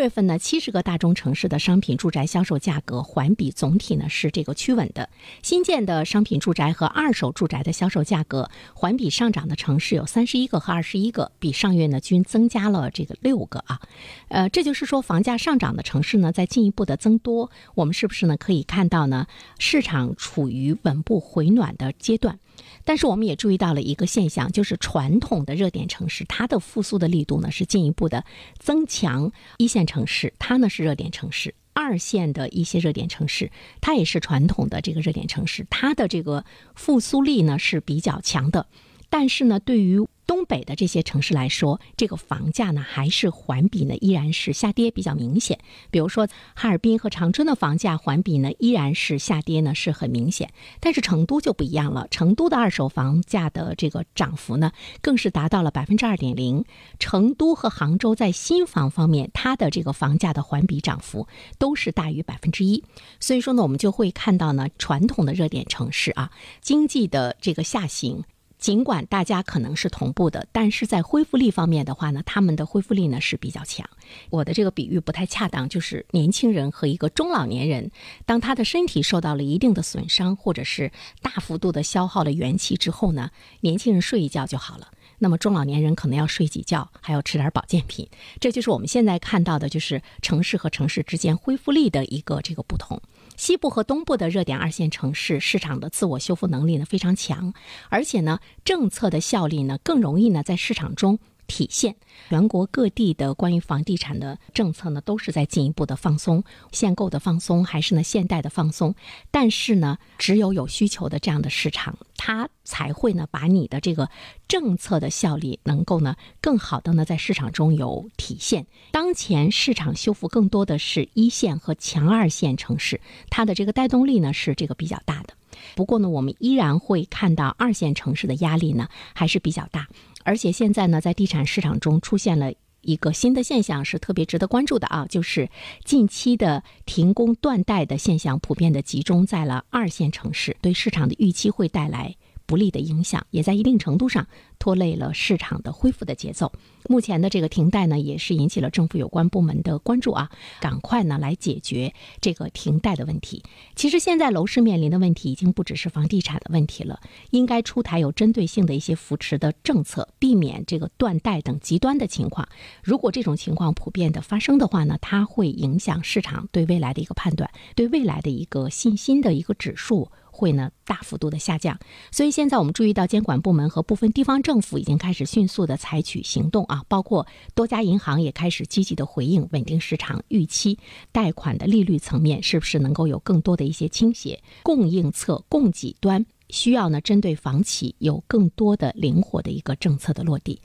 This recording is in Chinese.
月份呢，七十个大中城市的商品住宅销售价格环比总体呢是这个趋稳的。新建的商品住宅和二手住宅的销售价格环比上涨的城市有三十一个和二十一个，比上月呢均增加了这个六个啊。呃，这就是说房价上涨的城市呢在进一步的增多。我们是不是呢可以看到呢市场处于稳步回暖的阶段？但是我们也注意到了一个现象，就是传统的热点城市，它的复苏的力度呢是进一步的增强。一线城市，它呢是热点城市；二线的一些热点城市，它也是传统的这个热点城市，它的这个复苏力呢是比较强的。但是呢，对于东北的这些城市来说，这个房价呢还是环比呢依然是下跌比较明显。比如说哈尔滨和长春的房价环比呢依然是下跌呢是很明显。但是成都就不一样了，成都的二手房价的这个涨幅呢更是达到了百分之二点零。成都和杭州在新房方面，它的这个房价的环比涨幅都是大于百分之一。所以说呢，我们就会看到呢，传统的热点城市啊，经济的这个下行。尽管大家可能是同步的，但是在恢复力方面的话呢，他们的恢复力呢是比较强。我的这个比喻不太恰当，就是年轻人和一个中老年人，当他的身体受到了一定的损伤，或者是大幅度的消耗了元气之后呢，年轻人睡一觉就好了。那么中老年人可能要睡几觉，还要吃点保健品。这就是我们现在看到的，就是城市和城市之间恢复力的一个这个不同。西部和东部的热点二线城市市场的自我修复能力呢非常强，而且呢政策的效力呢更容易呢在市场中。体现全国各地的关于房地产的政策呢，都是在进一步的放松，限购的放松还是呢限贷的放松。但是呢，只有有需求的这样的市场，它才会呢把你的这个政策的效力能够呢更好的呢在市场中有体现。当前市场修复更多的是一线和强二线城市，它的这个带动力呢是这个比较大的。不过呢，我们依然会看到二线城市的压力呢还是比较大。而且现在呢，在地产市场中出现了一个新的现象，是特别值得关注的啊，就是近期的停工断贷的现象普遍的集中在了二线城市，对市场的预期会带来。不利的影响也在一定程度上拖累了市场的恢复的节奏。目前的这个停贷呢，也是引起了政府有关部门的关注啊，赶快呢来解决这个停贷的问题。其实现在楼市面临的问题已经不只是房地产的问题了，应该出台有针对性的一些扶持的政策，避免这个断贷等极端的情况。如果这种情况普遍的发生的话呢，它会影响市场对未来的一个判断，对未来的一个信心的一个指数。会呢大幅度的下降，所以现在我们注意到监管部门和部分地方政府已经开始迅速的采取行动啊，包括多家银行也开始积极的回应，稳定市场预期，贷款的利率层面是不是能够有更多的一些倾斜？供应侧供给端需要呢针对房企有更多的灵活的一个政策的落地。